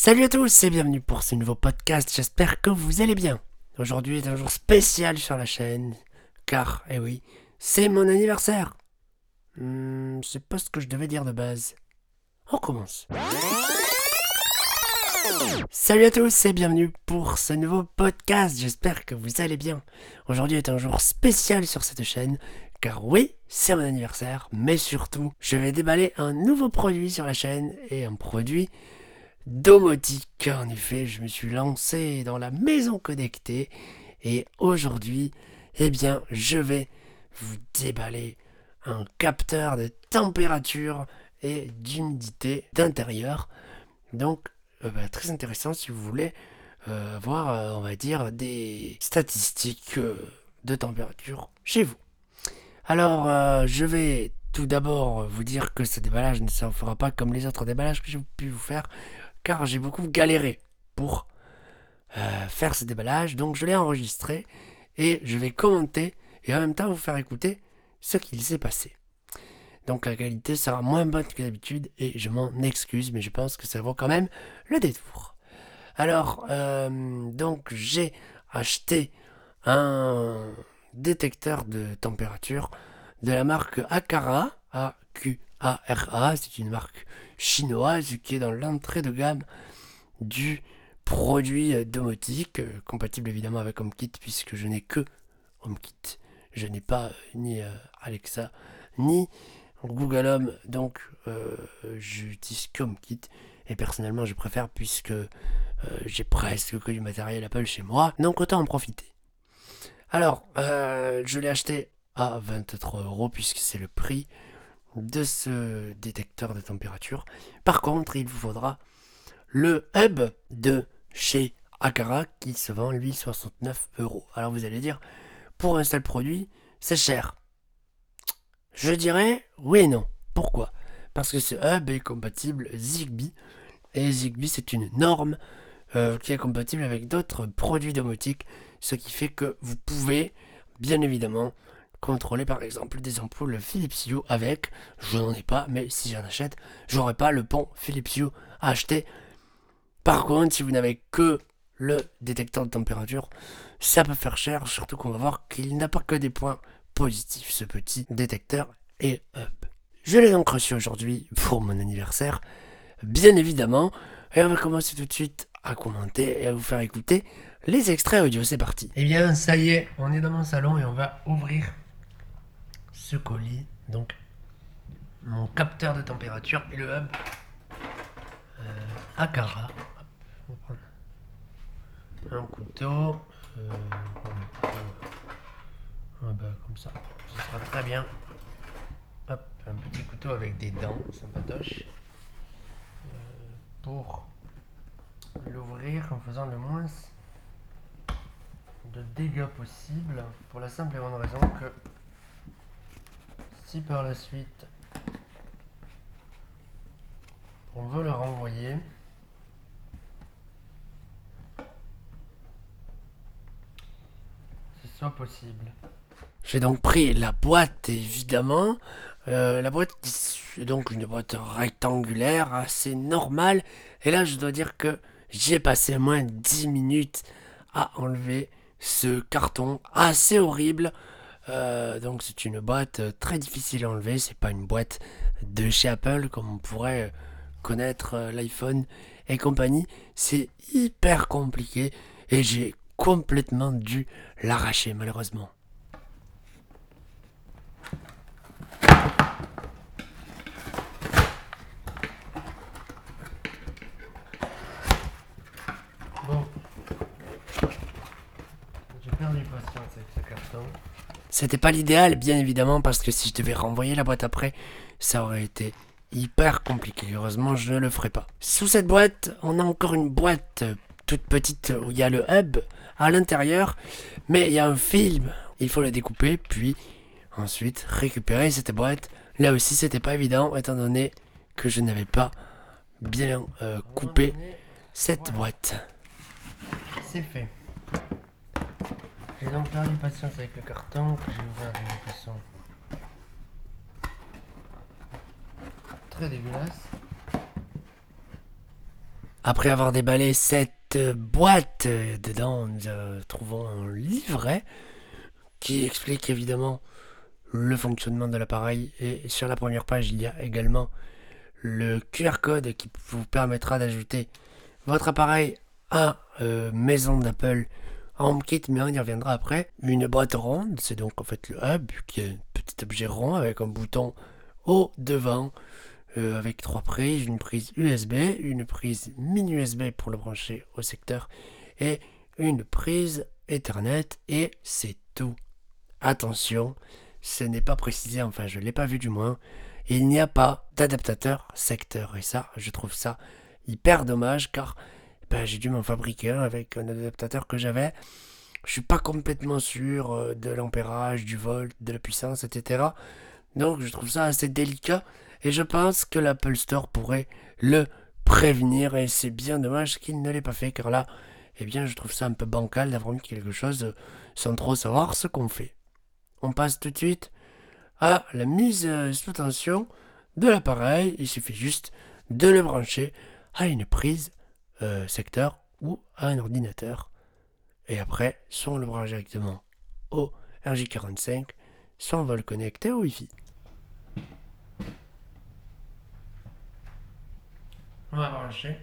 Salut à tous et bienvenue pour ce nouveau podcast, j'espère que vous allez bien. Aujourd'hui est un jour spécial sur la chaîne, car, eh oui, c'est mon anniversaire. Hmm, c'est pas ce que je devais dire de base. On commence. Salut à tous et bienvenue pour ce nouveau podcast, j'espère que vous allez bien. Aujourd'hui est un jour spécial sur cette chaîne, car oui, c'est mon anniversaire, mais surtout, je vais déballer un nouveau produit sur la chaîne, et un produit domotique. En effet, je me suis lancé dans la maison connectée, et aujourd'hui, eh bien, je vais vous déballer un capteur de température et d'humidité d'intérieur. Donc, euh, bah, très intéressant si vous voulez euh, avoir, euh, on va dire, des statistiques de température chez vous. Alors, je vais tout d'abord vous dire que ce déballage ne se fera pas comme les autres déballages que j'ai pu vous faire, car j'ai beaucoup galéré pour faire ce déballage. Donc, je l'ai enregistré et je vais commenter et en même temps vous faire écouter ce qu'il s'est passé. Donc la qualité sera moins bonne que d'habitude et je m'en excuse, mais je pense que ça vaut quand même le détour. Alors, euh, donc j'ai acheté un détecteur de température de la marque Akara, A-Q-A-R-A, c'est une marque chinoise qui est dans l'entrée de gamme du produit domotique, euh, compatible évidemment avec HomeKit puisque je n'ai que HomeKit. Je n'ai pas euh, ni Alexa ni Google Home, donc euh, j'utilise HomeKit et personnellement je préfère puisque euh, j'ai presque que du matériel Apple chez moi, donc autant en profiter. Alors, euh, je l'ai acheté à 23 euros puisque c'est le prix de ce détecteur de température. Par contre, il vous faudra le hub de chez Akara qui se vend lui 69 euros. Alors vous allez dire, pour un seul produit, c'est cher. Je dirais oui et non. Pourquoi? Parce que ce hub est compatible Zigbee. Et Zigbee, c'est une norme euh, qui est compatible avec d'autres produits domotiques. Ce qui fait que vous pouvez, bien évidemment, contrôler par exemple des ampoules Philips Hue avec, je n'en ai pas, mais si j'en achète, j'aurai pas le pont Philips Hue à acheter. Par contre, si vous n'avez que le détecteur de température, ça peut faire cher, surtout qu'on va voir qu'il n'a pas que des points positif ce petit détecteur et hub. Je l'ai donc reçu aujourd'hui pour mon anniversaire, bien évidemment, et on va commencer tout de suite à commenter et à vous faire écouter les extraits audio. C'est parti. Eh bien, ça y est, on est dans mon salon et on va ouvrir ce colis. Donc, mon capteur de température et le hub euh, Akara. Un couteau. Euh, comme ça, ce sera très bien. Un petit couteau avec des dents, sympatoche. Euh, pour l'ouvrir en faisant le moins de dégâts possible. Pour la simple et bonne raison que si par la suite on veut le renvoyer, ce soit possible. J'ai donc pris la boîte, évidemment. Euh, la boîte est donc une boîte rectangulaire, assez normale. Et là, je dois dire que j'ai passé moins 10 minutes à enlever ce carton assez horrible. Euh, donc c'est une boîte très difficile à enlever. C'est pas une boîte de chez Apple comme on pourrait connaître euh, l'iPhone et compagnie. C'est hyper compliqué et j'ai complètement dû l'arracher malheureusement. C'était pas l'idéal, bien évidemment, parce que si je devais renvoyer la boîte après, ça aurait été hyper compliqué. Heureusement, je ne le ferai pas. Sous cette boîte, on a encore une boîte toute petite où il y a le hub à l'intérieur, mais il y a un film. Il faut le découper, puis ensuite récupérer cette boîte. Là aussi, c'était pas évident, étant donné que je n'avais pas bien euh, coupé cette boîte. C'est fait. J'ai donc perdu patience avec le carton que j'ai ouvert d'une façon très dégueulasse. Après avoir déballé cette boîte, euh, dedans nous euh, trouvons un livret qui explique évidemment le fonctionnement de l'appareil. Et sur la première page, il y a également le QR code qui vous permettra d'ajouter votre appareil à euh, maison d'Apple HomeKit, mais on y reviendra après. Une boîte ronde, c'est donc en fait le hub, qui est un petit objet rond avec un bouton au devant, euh, avec trois prises, une prise USB, une prise mini USB pour le brancher au secteur, et une prise Ethernet, et c'est tout. Attention, ce n'est pas précisé, enfin je ne l'ai pas vu du moins, il n'y a pas d'adaptateur secteur, et ça, je trouve ça hyper dommage, car ben, j'ai dû m'en fabriquer un avec un adaptateur que j'avais. Je suis pas complètement sûr euh, de l'ampérage, du volt, de la puissance, etc. Donc je trouve ça assez délicat et je pense que l'Apple Store pourrait le prévenir et c'est bien dommage qu'il ne l'ait pas fait car là, eh bien je trouve ça un peu bancal d'avoir mis quelque chose euh, sans trop savoir ce qu'on fait. On passe tout de suite à la mise euh, sous tension de l'appareil. Il suffit juste de le brancher à une prise euh, secteur ou à un ordinateur. Et après, soit on le branche directement au RJ45, soit on va le connecter au Wi-Fi. On va brancher.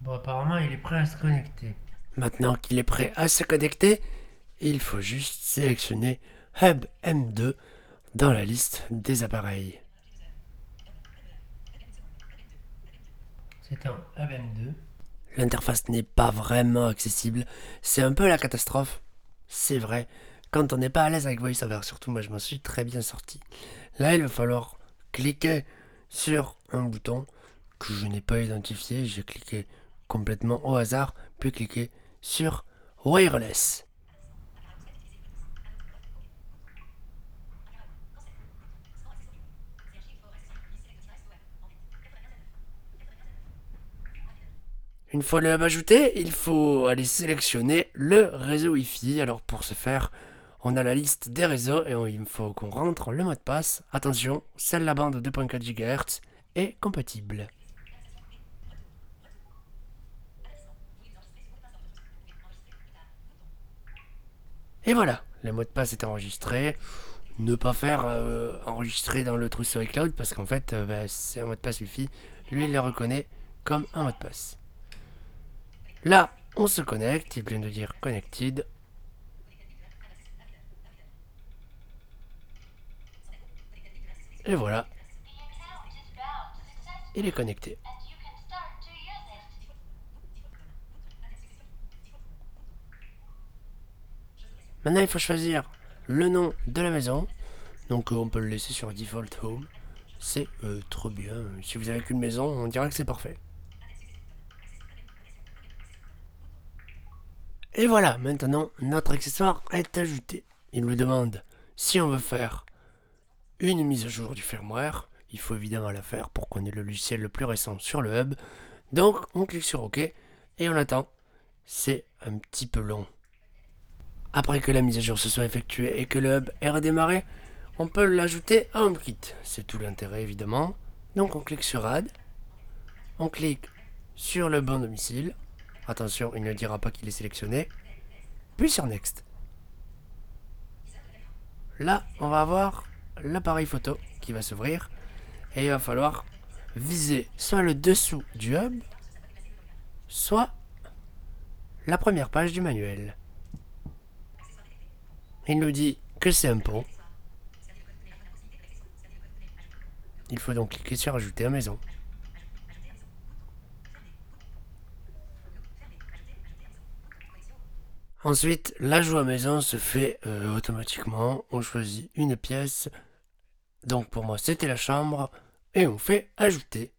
Bon, apparemment, il est prêt à se connecter. Maintenant qu'il est prêt à se connecter, il faut juste sélectionner Hub M2 dans la liste des appareils. C'est un Hub M2. L'interface n'est pas vraiment accessible. C'est un peu la catastrophe. C'est vrai. Quand on n'est pas à l'aise avec VoiceOver, surtout moi je m'en suis très bien sorti. Là, il va falloir cliquer sur un bouton que je n'ai pas identifié. J'ai cliqué complètement au hasard, puis cliquer sur Wireless. Une fois le hub ajouté, il faut aller sélectionner le réseau Wi-Fi. Alors pour ce faire, on a la liste des réseaux et il faut qu'on rentre le mot de passe. Attention, celle la bande 2.4 GHz est compatible. Et voilà, le mot de passe est enregistré. Ne pas faire euh, enregistrer dans le trousseau iCloud parce qu'en fait, euh, bah, c'est un mot de passe Wi-Fi. Lui, il le reconnaît comme un mot de passe. Là, on se connecte, il vient de dire connected. Et voilà. Il est connecté. Maintenant, il faut choisir le nom de la maison. Donc, on peut le laisser sur Default Home. C'est euh, trop bien. Si vous avez qu'une maison, on dirait que c'est parfait. Et voilà, maintenant notre accessoire est ajouté. Il nous demande si on veut faire une mise à jour du firmware. Il faut évidemment la faire pour qu'on ait le logiciel le plus récent sur le hub. Donc on clique sur OK et on attend. C'est un petit peu long. Après que la mise à jour se soit effectuée et que le hub ait redémarré, on peut l'ajouter à HomeKit. C'est tout l'intérêt évidemment. Donc on clique sur Add. On clique sur le bon domicile. Attention, il ne dira pas qu'il est sélectionné. Puis sur Next. Là, on va avoir l'appareil photo qui va s'ouvrir. Et il va falloir viser soit le dessous du hub, soit la première page du manuel. Il nous dit que c'est un pont. Il faut donc cliquer sur Ajouter à maison. Ensuite, l'ajout à maison se fait euh, automatiquement. On choisit une pièce. Donc pour moi, c'était la chambre. Et on fait ajouter.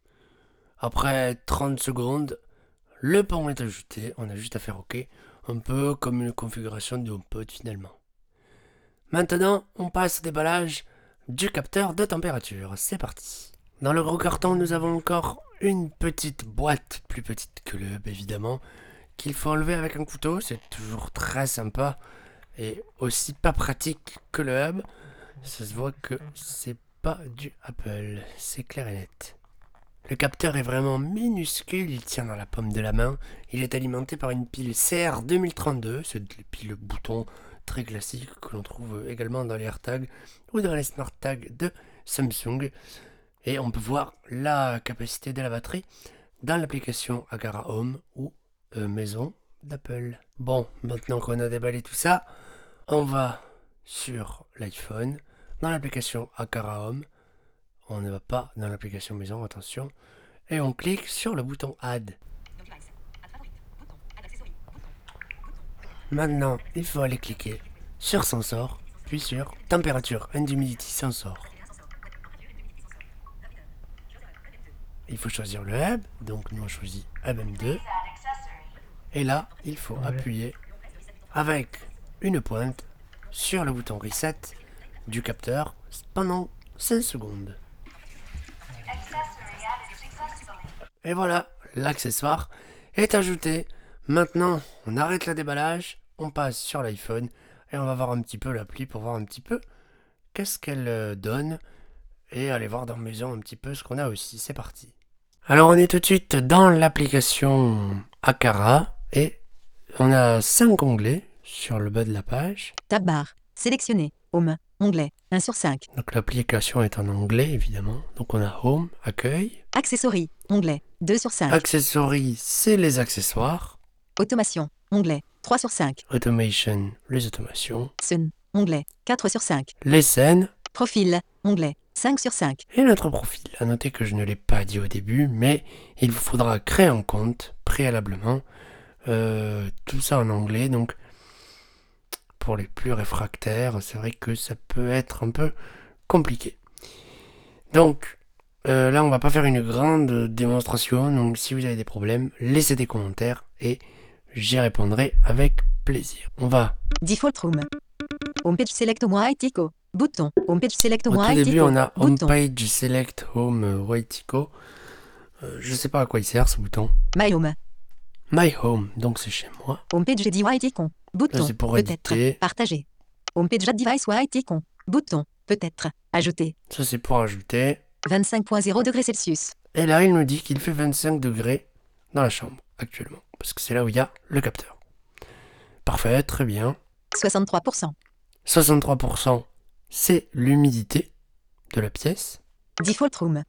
Après 30 secondes, le pont est ajouté. On a juste à faire OK. Un peu comme une configuration de HomePod finalement. Maintenant, on passe au déballage du capteur de température. C'est parti. Dans le gros carton, nous avons encore une petite boîte, plus petite que le hub évidemment, qu'il faut enlever avec un couteau, c'est toujours très sympa. est aussi pas pratique que le hub. Ça se voit que c'est pas du Apple, c'est clair et net. Le capteur est vraiment minuscule, il tient dans la paume de la main. Il est alimenté par une pile CR 2032, c'est une pile bouton très classique que l'on trouve également dans les AirTags ou dans les Smart Tags de Samsung. Et on peut voir la capacité de la batterie dans l'application Agara Home ou euh, Maison d'Apple. Bon, maintenant qu'on a déballé tout ça, on va sur l'iPhone, dans l'application Agara Home. On ne va pas dans l'application Maison, attention. Et on clique sur le bouton Add. Maintenant, il faut aller cliquer sur Sensor, puis sur Température and Humidity Sensor. Il faut choisir le hub, donc nous on choisit hub M2. Et là, il faut appuyer avec une pointe sur le bouton Reset du capteur pendant 5 secondes. Et voilà, l'accessoire est ajouté. Maintenant, on arrête le déballage, on passe sur l'iPhone et on va voir un petit peu l'appli pour voir un petit peu qu'est-ce qu'elle euh, donne et aller voir dans Maison un petit peu ce qu'on a aussi. C'est parti. Alors on est tout de suite dans l'application Akara et on a 5 onglets sur le bas de la page. Tab bar. Sélectionné. Home. Onglet. 1 sur 5. Donc l'application est en anglais évidemment. Donc on a Home, accueil. Accessories. Onglet. 2 sur 5. Accessories, c'est les accessoires. Automation. Onglet. 3 sur 5. Automation, les automations. Sun. Onglet. 4 sur 5. Les scènes Profil. Onglet. 5 sur 5. et notre profil. À noter que je ne l'ai pas dit au début, mais il vous faudra créer un compte préalablement. Euh, tout ça en anglais, donc pour les plus réfractaires, c'est vrai que ça peut être un peu compliqué. Donc euh, là, on va pas faire une grande démonstration, donc si vous avez des problèmes, laissez des commentaires et j'y répondrai avec plaisir. On va Default room. Homepage select white ico. Bouton. Homepage select Au tout white début, on a. Homepage Select Home euh, Waitico. Euh, je sais pas à quoi il sert ce bouton. My home. My Home, donc c'est chez moi. Homepage white icon. Bouton. Là, c'est pour Peut-être. Partager. Homepage device white icon. Bouton. Peut-être. Ajouter. Ça, c'est pour ajouter. 25.0 degrés Celsius. Et là, il nous dit qu'il fait 25 degrés dans la chambre actuellement. Parce que c'est là où il y a le capteur. Parfait, très bien. 63%. 63%, c'est l'humidité de la pièce. Default room.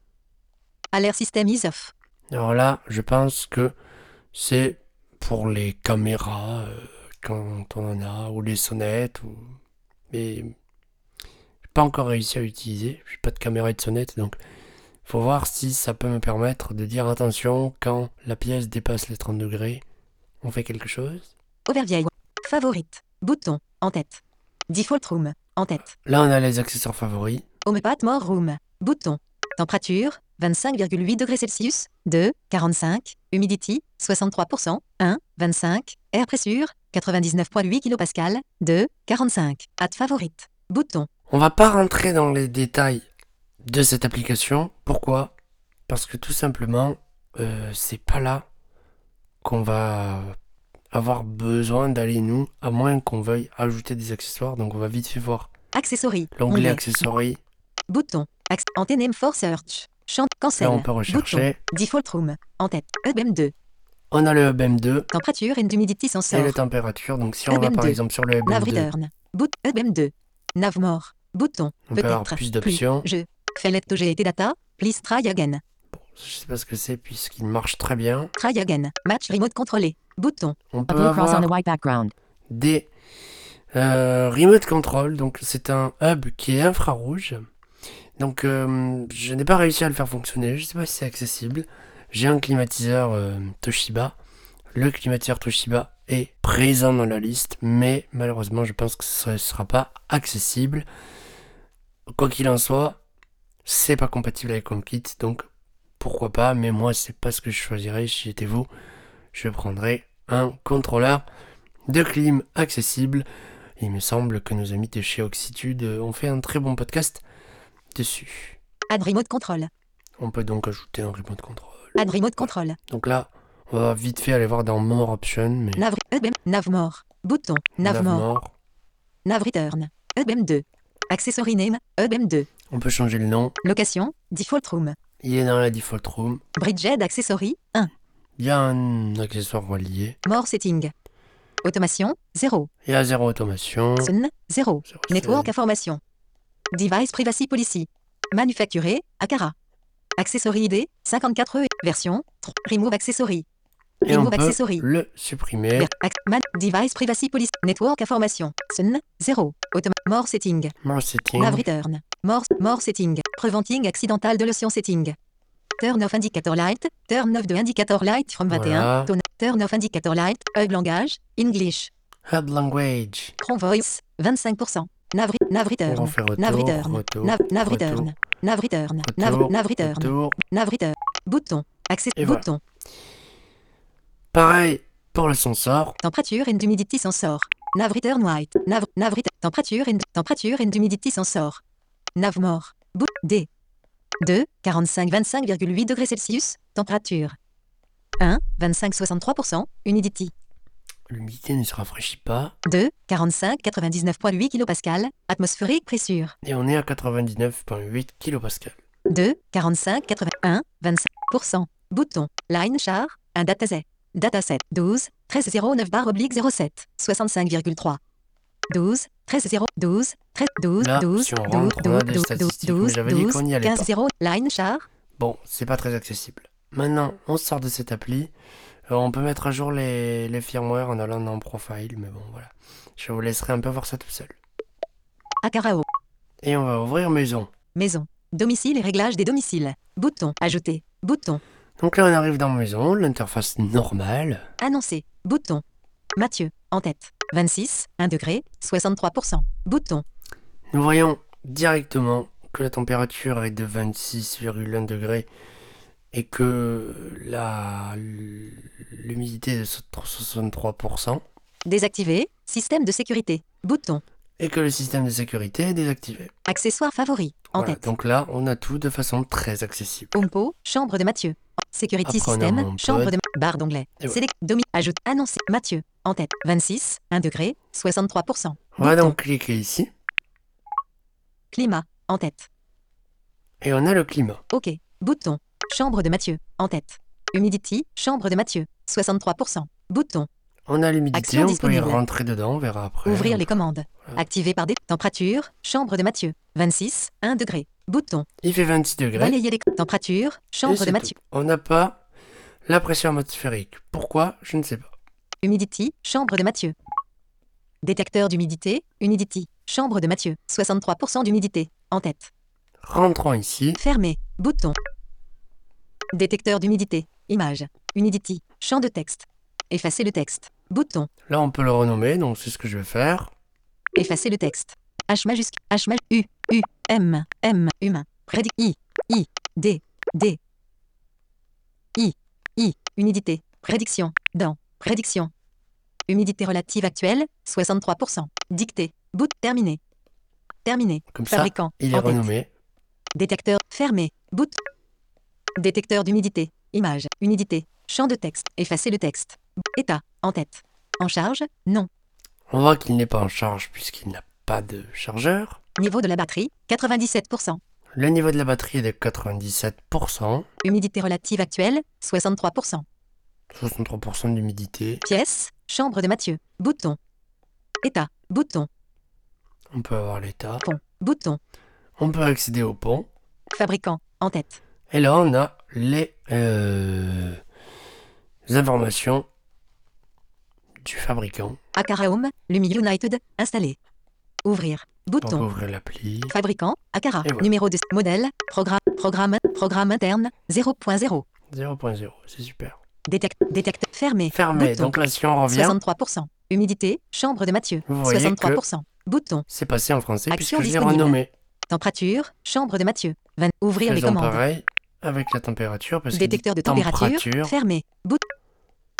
Alert system is off. Alors là, je pense que c'est pour les caméras, euh, quand on en a, ou les sonnettes, ou... mais j'ai pas encore réussi à utiliser. J'ai pas de caméra et de sonnette, donc faut voir si ça peut me permettre de dire attention quand la pièce dépasse les 30 degrés, on fait quelque chose. Overview. Favorite. Bouton. En tête. Default room. En tête. Là, on a les accessoires favoris. HomePod More Room. Bouton. Température 25,8 degrés Celsius. 2. 45. Humidity 63%. 1. 25. Air pressure 99,8 kPa. 2. 45. Add favorite. Bouton. On va pas rentrer dans les détails de cette application. Pourquoi? Parce que tout simplement, euh, c'est pas là qu'on va avoir besoin d'aller nous, à moins qu'on veuille ajouter des accessoires. Donc on va vite fait voir Accessories. l'onglet Onglet. accessories. Bouton. Antenne for search. Chant. Cancel. Là on peut Bouton. rechercher. Default room. En tête. E EBM2. On a le Hub M2 Température and humidity et sensor. la température. Donc si on va EBM2. par exemple sur le Hub Nav M2, return. Boot. EBM2. Nav more. Bouton. on peut avoir Peut-être. plus d'options. Je. Data. Please try again. Je sais pas ce que c'est puisqu'il marche très bien. Try again. Match remote contrôlé. Bouton. On peut blue cross on avoir a white background. des euh, remote control. Donc c'est un hub qui est infrarouge. Donc euh, je n'ai pas réussi à le faire fonctionner. Je sais pas si c'est accessible. J'ai un climatiseur euh, Toshiba. Le climatiseur Toshiba est présent dans la liste, mais malheureusement je pense que ce ne sera pas accessible. Quoi qu'il en soit, c'est pas compatible avec HomeKit, donc pourquoi pas, mais moi c'est pas ce que je choisirais si j'étais vous. Je prendrais un contrôleur de clim accessible. Il me semble que nos amis de chez Oxitude ont fait un très bon podcast dessus. Add remote control. On peut donc ajouter un remote control. Add remote control. Donc là, on va vite fait aller voir dans More Options, mais Nav. EBM. Nav more. Bouton. Nav Nav more. More. Nav return. EBM2. Accessory name. EBM2. On peut changer le nom. Location. Default room. Il est dans la default room. Bridged accessory. 1. Il y a un accessoire relié. More setting. Automation. 0. Il y a zéro automation. Sun. 0. Network information. Device privacy policy. Manufacturé. Akara. Accessory ID. 54E. Version. 3. Remove accessory. Et on remove peut accessory. le supprimer. Man- device privacy policy. Network information. Sun. 0. Automa more setting. More setting. Nav return. More, more setting. Preventing accidental de lotion setting. Turn off indicator light. Turn off de indicator light from 21. Voilà. Tone- Turn off indicator light. Hub langage. English. Hub language. Cron voice. 25%. Nav, re- nav On return. refait retour. Nav return. retour, Nav, nav retour, return. Nav return. Nav, retour, nav return. retour. Nav return. Bouton. Accès. Bouton. Pareil pour le sensor. Temperature and humidity sensor. Nav return white. Nav, nav. Temperature and, temperature and humidity sensor. Nav more. Bout. D. 2. 45 25,8 degrés Celsius. Température. 1. 25 63%. Humidity. L'humidité ne se rafraîchit pas. 2. 45 99,8 kPa. Atmosphérique pressure. Et on est à 99,8 kPa. 2. 45 81 25%. Bouton. Line char. Un dataset. Dataset 12 13 09 bar oblique 07 65,3. 12 13 0 12 13 12 Là, 12 si on 12 rentre, on a 12 des 12 statistiques, mais 12 j'avais dit 12 qu'on n'y allait 15 pas. 0 line char. Bon, c'est pas très accessible. Maintenant, on sort de cette appli. Euh, on peut mettre à jour les, les firmware en allant dans Profile, mais bon, voilà. Je vous laisserai un peu voir ça tout seul. Acarao. Et on va ouvrir maison. Maison. Domicile et réglage des domiciles. Bouton. Ajouter. Bouton. Donc là, on arrive dans maison, l'interface normale. Annoncer. Bouton. Mathieu. En tête. 26. 1 degré. 63%. Bouton. Nous voyons directement que la température est de 26,1 degrés et que la l'humidité est de 63% Désactiver. Système de sécurité. Bouton. et que le système de sécurité est désactivé. Accessoires favoris. En Voilà, tête. donc là, on a tout de façon très accessible. Ompo, chambre de Mathieu. Security Après, System, chambre de barre d'onglet. Voilà. Select, domi, ajoute, annoncer, Mathieu, en tête, 26, 1 degré, 63%. On va Bouton. donc cliquer ici Climat, en tête. et on a le climat. OK. Bouton. Chambre de Mathieu, en tête. Humidity, chambre de Mathieu, 63%. Bouton. On a l'humidité, Action on peut y disponible. rentrer dedans, on verra après. Ouvrir les commandes. Voilà. Activer par des températures, chambre de Mathieu, 26, 1 degré. Bouton. Il fait 26 degrés. Balayer les températures, chambre de Mathieu. tout. On n'a pas la pression atmosphérique. Pourquoi? Je ne sais pas. Humidity, chambre de Mathieu. Détecteur d'humidité, humidity, chambre de Mathieu, 63% d'humidité, en tête. Rentrons ici. Fermé, bouton. Détecteur d'humidité, image, humidity, champ de texte. Effacer le texte, bouton. Là, on peut le renommer, donc c'est ce que je vais faire. Effacer le texte. H majuscule, H maj, U, U, M, M, humain. Prédic, I, I, D, D. I, I, humidité, prédiction, dans, prédiction. Humidité relative actuelle, 63%. Dictée, bout, terminé. Terminé. Comme ça, Fabricant, il est en tête. renommé. Détecteur fermé. Boot. Détecteur d'humidité. Image. Humidité. Champ de texte. Effacer le texte. État. En tête. En charge. Non. On voit qu'il n'est pas en charge puisqu'il n'a pas de chargeur. Niveau de la batterie. 97%. Le niveau de la batterie est de 97%. Humidité relative actuelle. 63%. 63% d'humidité. Pièce. Chambre de Mathieu. Bouton. État. Bouton. On peut avoir l'état. Pont. Bouton. On peut accéder au pont. Fabricant. En tête. Et là, on a les, euh, les informations du fabricant. Akara Home. Lumi United. Installé. Ouvrir. Bouton. ouvrir l'appli. Fabricant. Akara. Voilà. Numéro de modèle. Programme. Programme. Programme interne. 0.0. 0.0, c'est super. Détecte, détecte, fermé. Fermé. Bouton. Donc là, si on revient, 63%. Humidité, chambre de Mathieu. Vous voyez 63%. Bouton. c'est passé en français Action puisque je l'ai renommé. Température, chambre de Mathieu. 20. Ouvrir les commandes. pareil avec la température parce que Détecteur de température, fermé. Bout.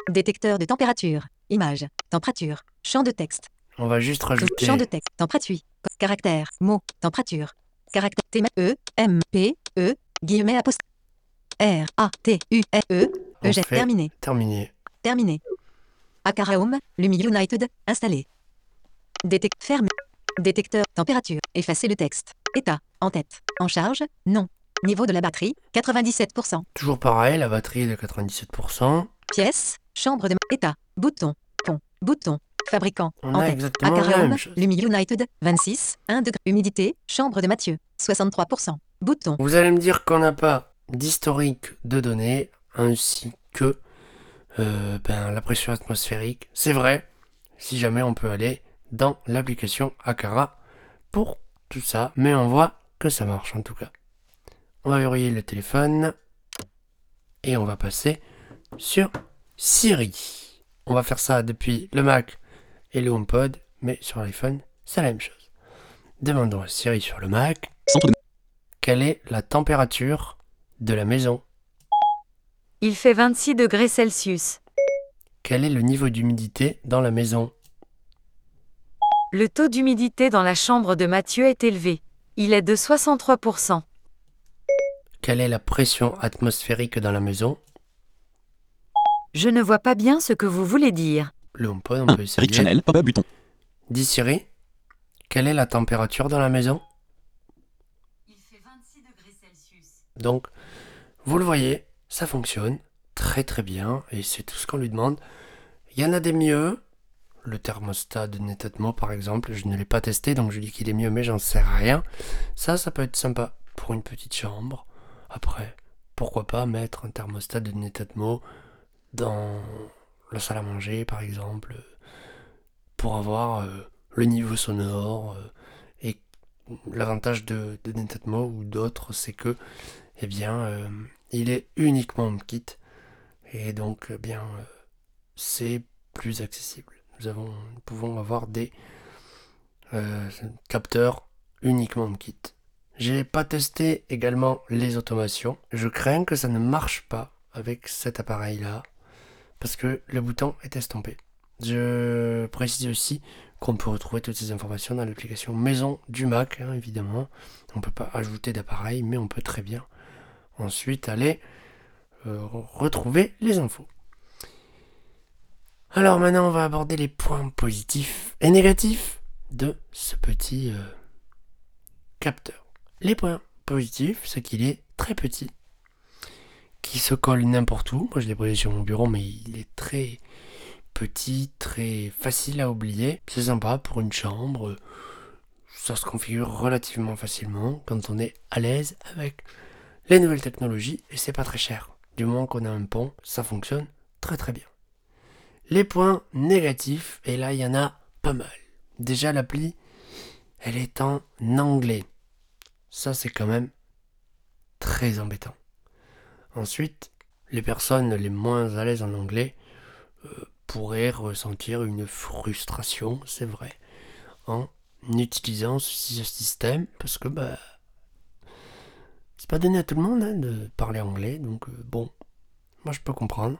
Détecteur de température. Image. Température. Champ de texte. on va juste rajouter Champ de texte. Température. Caractère. Mot. Température. Caractère. T. E. M. P. E. Guillemets apost. R. A. T. U. E. E. Eugène. fait- Terminé. terminé. Terminé. Akara Home, Lumi United, installé. Détect fermé. Détecteur. Température. Effacer le texte. État. En tête. En charge. Non. Niveau de la batterie. 97%. Toujours pareil, la batterie est de 97%. Pièce. Chambre de... État. Bouton. Pont. Bouton. Fabricant. On en a exactement. Lumi United. 26. 1 degré. Humidité. Chambre de Mathieu. 63%. Bouton. Vous allez me dire qu'on n'a pas d'historique de données ainsi que euh, ben, la pression atmosphérique. C'est vrai, si jamais on peut aller dans l'application Akara pour tout ça, mais on voit que ça marche en tout cas. On va verrouiller le téléphone et on va passer sur Siri. On va faire ça depuis le Mac et le HomePod, mais sur l'iPhone, c'est la même chose. Demandons à Siri sur le Mac Centre de quelle est la température de la maison Il fait 26 degrés Celsius. Quel est le niveau d'humidité dans la maison Le taux d'humidité dans la chambre de Mathieu est élevé. Il est de 63%. Quelle est la pression atmosphérique dans la maison? Je ne vois pas bien ce que vous voulez dire. Le HomePod, on 1. peut essayer. Rick Channel, pop-up bouton. Dis Siri, quelle est la température dans la maison? Il fait 26 degrés Celsius. Donc, vous le voyez, ça fonctionne très très bien et c'est tout ce qu'on lui demande. Il y en a des mieux. Le thermostat de Netatmo par exemple, je ne l'ai pas testé donc je dis qu'il est mieux mais j'en sais rien. Ça, ça peut être sympa pour une petite chambre. Après, pourquoi pas mettre un thermostat de Netatmo dans la salle à manger par exemple pour avoir euh, le niveau sonore euh, et l'avantage de, de Netatmo ou d'autres c'est que eh bien, euh, il est uniquement HomeKit et donc, eh bien, c'est plus accessible. Nous, avons, nous pouvons avoir des capteurs uniquement HomeKit. J'ai pas testé également les automations. Je crains que ça ne marche pas avec cet appareil-là parce que le bouton est estompé. Je précise aussi qu'on peut retrouver toutes ces informations dans l'application maison du Mac, hein, évidemment. On peut pas ajouter d'appareil, mais on peut très bien ensuite aller euh, retrouver les infos. Alors maintenant, on va aborder les points positifs et négatifs de ce petit euh, capteur. Les points positifs, c'est qu'il est très petit, qui se colle n'importe où. Moi, je l'ai posé sur mon bureau, mais il est très petit, très facile à oublier. C'est sympa pour une chambre. Ça se configure relativement facilement quand on est à l'aise avec les nouvelles technologies et c'est pas très cher. Du moment qu'on a un pont, ça fonctionne très très bien. Les points négatifs, et là il y en a pas mal. Déjà l'appli, elle est en anglais. Ça c'est quand même très embêtant. Ensuite, les personnes les moins à l'aise en anglais euh, pourraient ressentir une frustration, c'est vrai, en utilisant ce système parce que bah c'est pas donné à tout le monde hein, de parler anglais, donc euh, bon, moi je peux comprendre.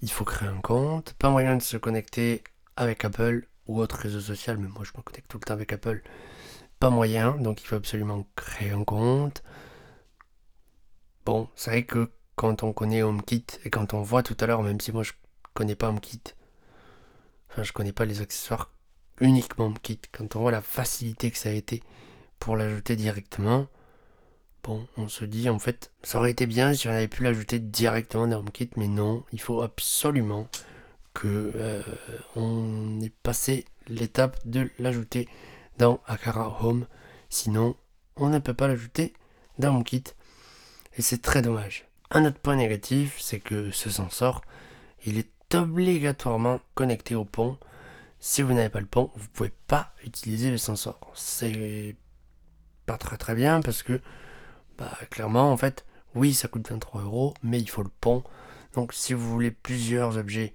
Il faut créer un compte, pas moyen de se connecter avec Apple ou autre réseau social, mais moi je me connecte tout le temps avec Apple. Pas moyen, donc il faut absolument créer un compte. Bon, c'est vrai que quand on connaît HomeKit et quand on voit tout à l'heure, même si moi je connais pas HomeKit, enfin je connais pas les accessoires uniquement HomeKit, quand on voit la facilité que ça a été pour l'ajouter directement, Bon, on se dit en fait, ça aurait été bien si on avait pu l'ajouter directement dans HomeKit, mais non, il faut absolument que euh, on ait passé l'étape de l'ajouter dans Akara Home, sinon on ne peut pas l'ajouter dans HomeKit, et c'est très dommage. Un autre point négatif, c'est que ce sensor, il est obligatoirement connecté au pont. Si vous n'avez pas le pont, vous pouvez pas utiliser le sensor. C'est pas très très bien parce que bah, clairement, en fait, oui, ça coûte 23 euros, mais il faut le pont. Donc, si vous voulez plusieurs objets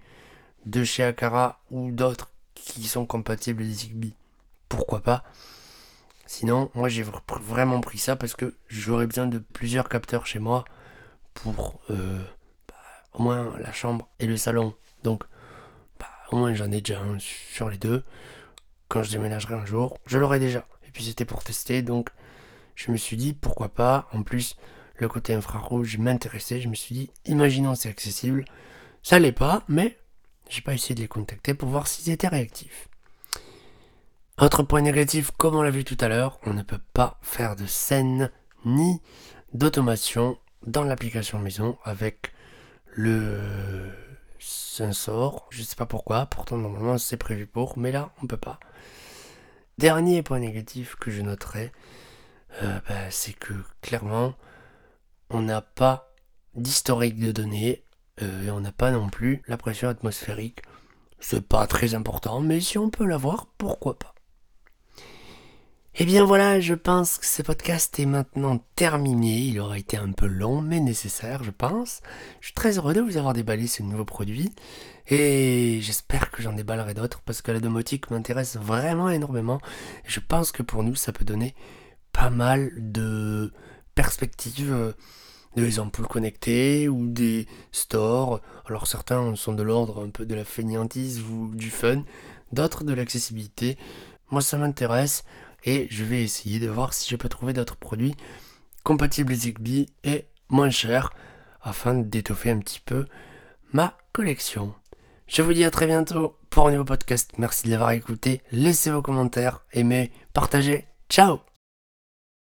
de chez Akara ou d'autres qui sont compatibles Zigbee, pourquoi pas Sinon, moi, j'ai vr- vraiment pris ça parce que j'aurais besoin de plusieurs capteurs chez moi pour euh, bah, au moins la chambre et le salon. Donc, bah, au moins, j'en ai déjà un sur les deux. Quand je déménagerai un jour, je l'aurai déjà. Et puis, c'était pour tester, donc je me suis dit pourquoi pas. En plus, le côté infrarouge m'intéressait. Je me suis dit, imaginons c'est accessible. Ça l'est pas, mais j'ai pas essayé de les contacter pour voir s'ils étaient réactifs. Autre point négatif, comme on l'a vu tout à l'heure, on ne peut pas faire de scène ni d'automation dans l'application maison avec le sensor. Je sais pas pourquoi, pourtant normalement c'est prévu pour, mais là on peut pas. Dernier point négatif que je noterai, euh, bah, c'est que clairement on n'a pas d'historique de données euh, et on n'a pas non plus la pression atmosphérique. C'est pas très important, mais si on peut l'avoir, pourquoi pas. Eh bien voilà, je pense que ce podcast est maintenant terminé. Il aura été un peu long, mais nécessaire, je pense. Je suis très heureux de vous avoir déballé ce nouveau produit. Et j'espère que j'en déballerai d'autres, parce que la domotique m'intéresse vraiment énormément. Je pense que pour nous, ça peut donner pas mal de perspectives euh, des ampoules connectées ou des stores. Alors certains sont de l'ordre un peu de la fainéantise ou du fun, d'autres de l'accessibilité. Moi ça m'intéresse et je vais essayer de voir si je peux trouver d'autres produits compatibles Zigbee et moins chers afin d'étoffer un petit peu ma collection. Je vous dis à très bientôt pour un nouveau podcast. Merci de l'avoir écouté. Laissez vos commentaires, aimez, partagez. Ciao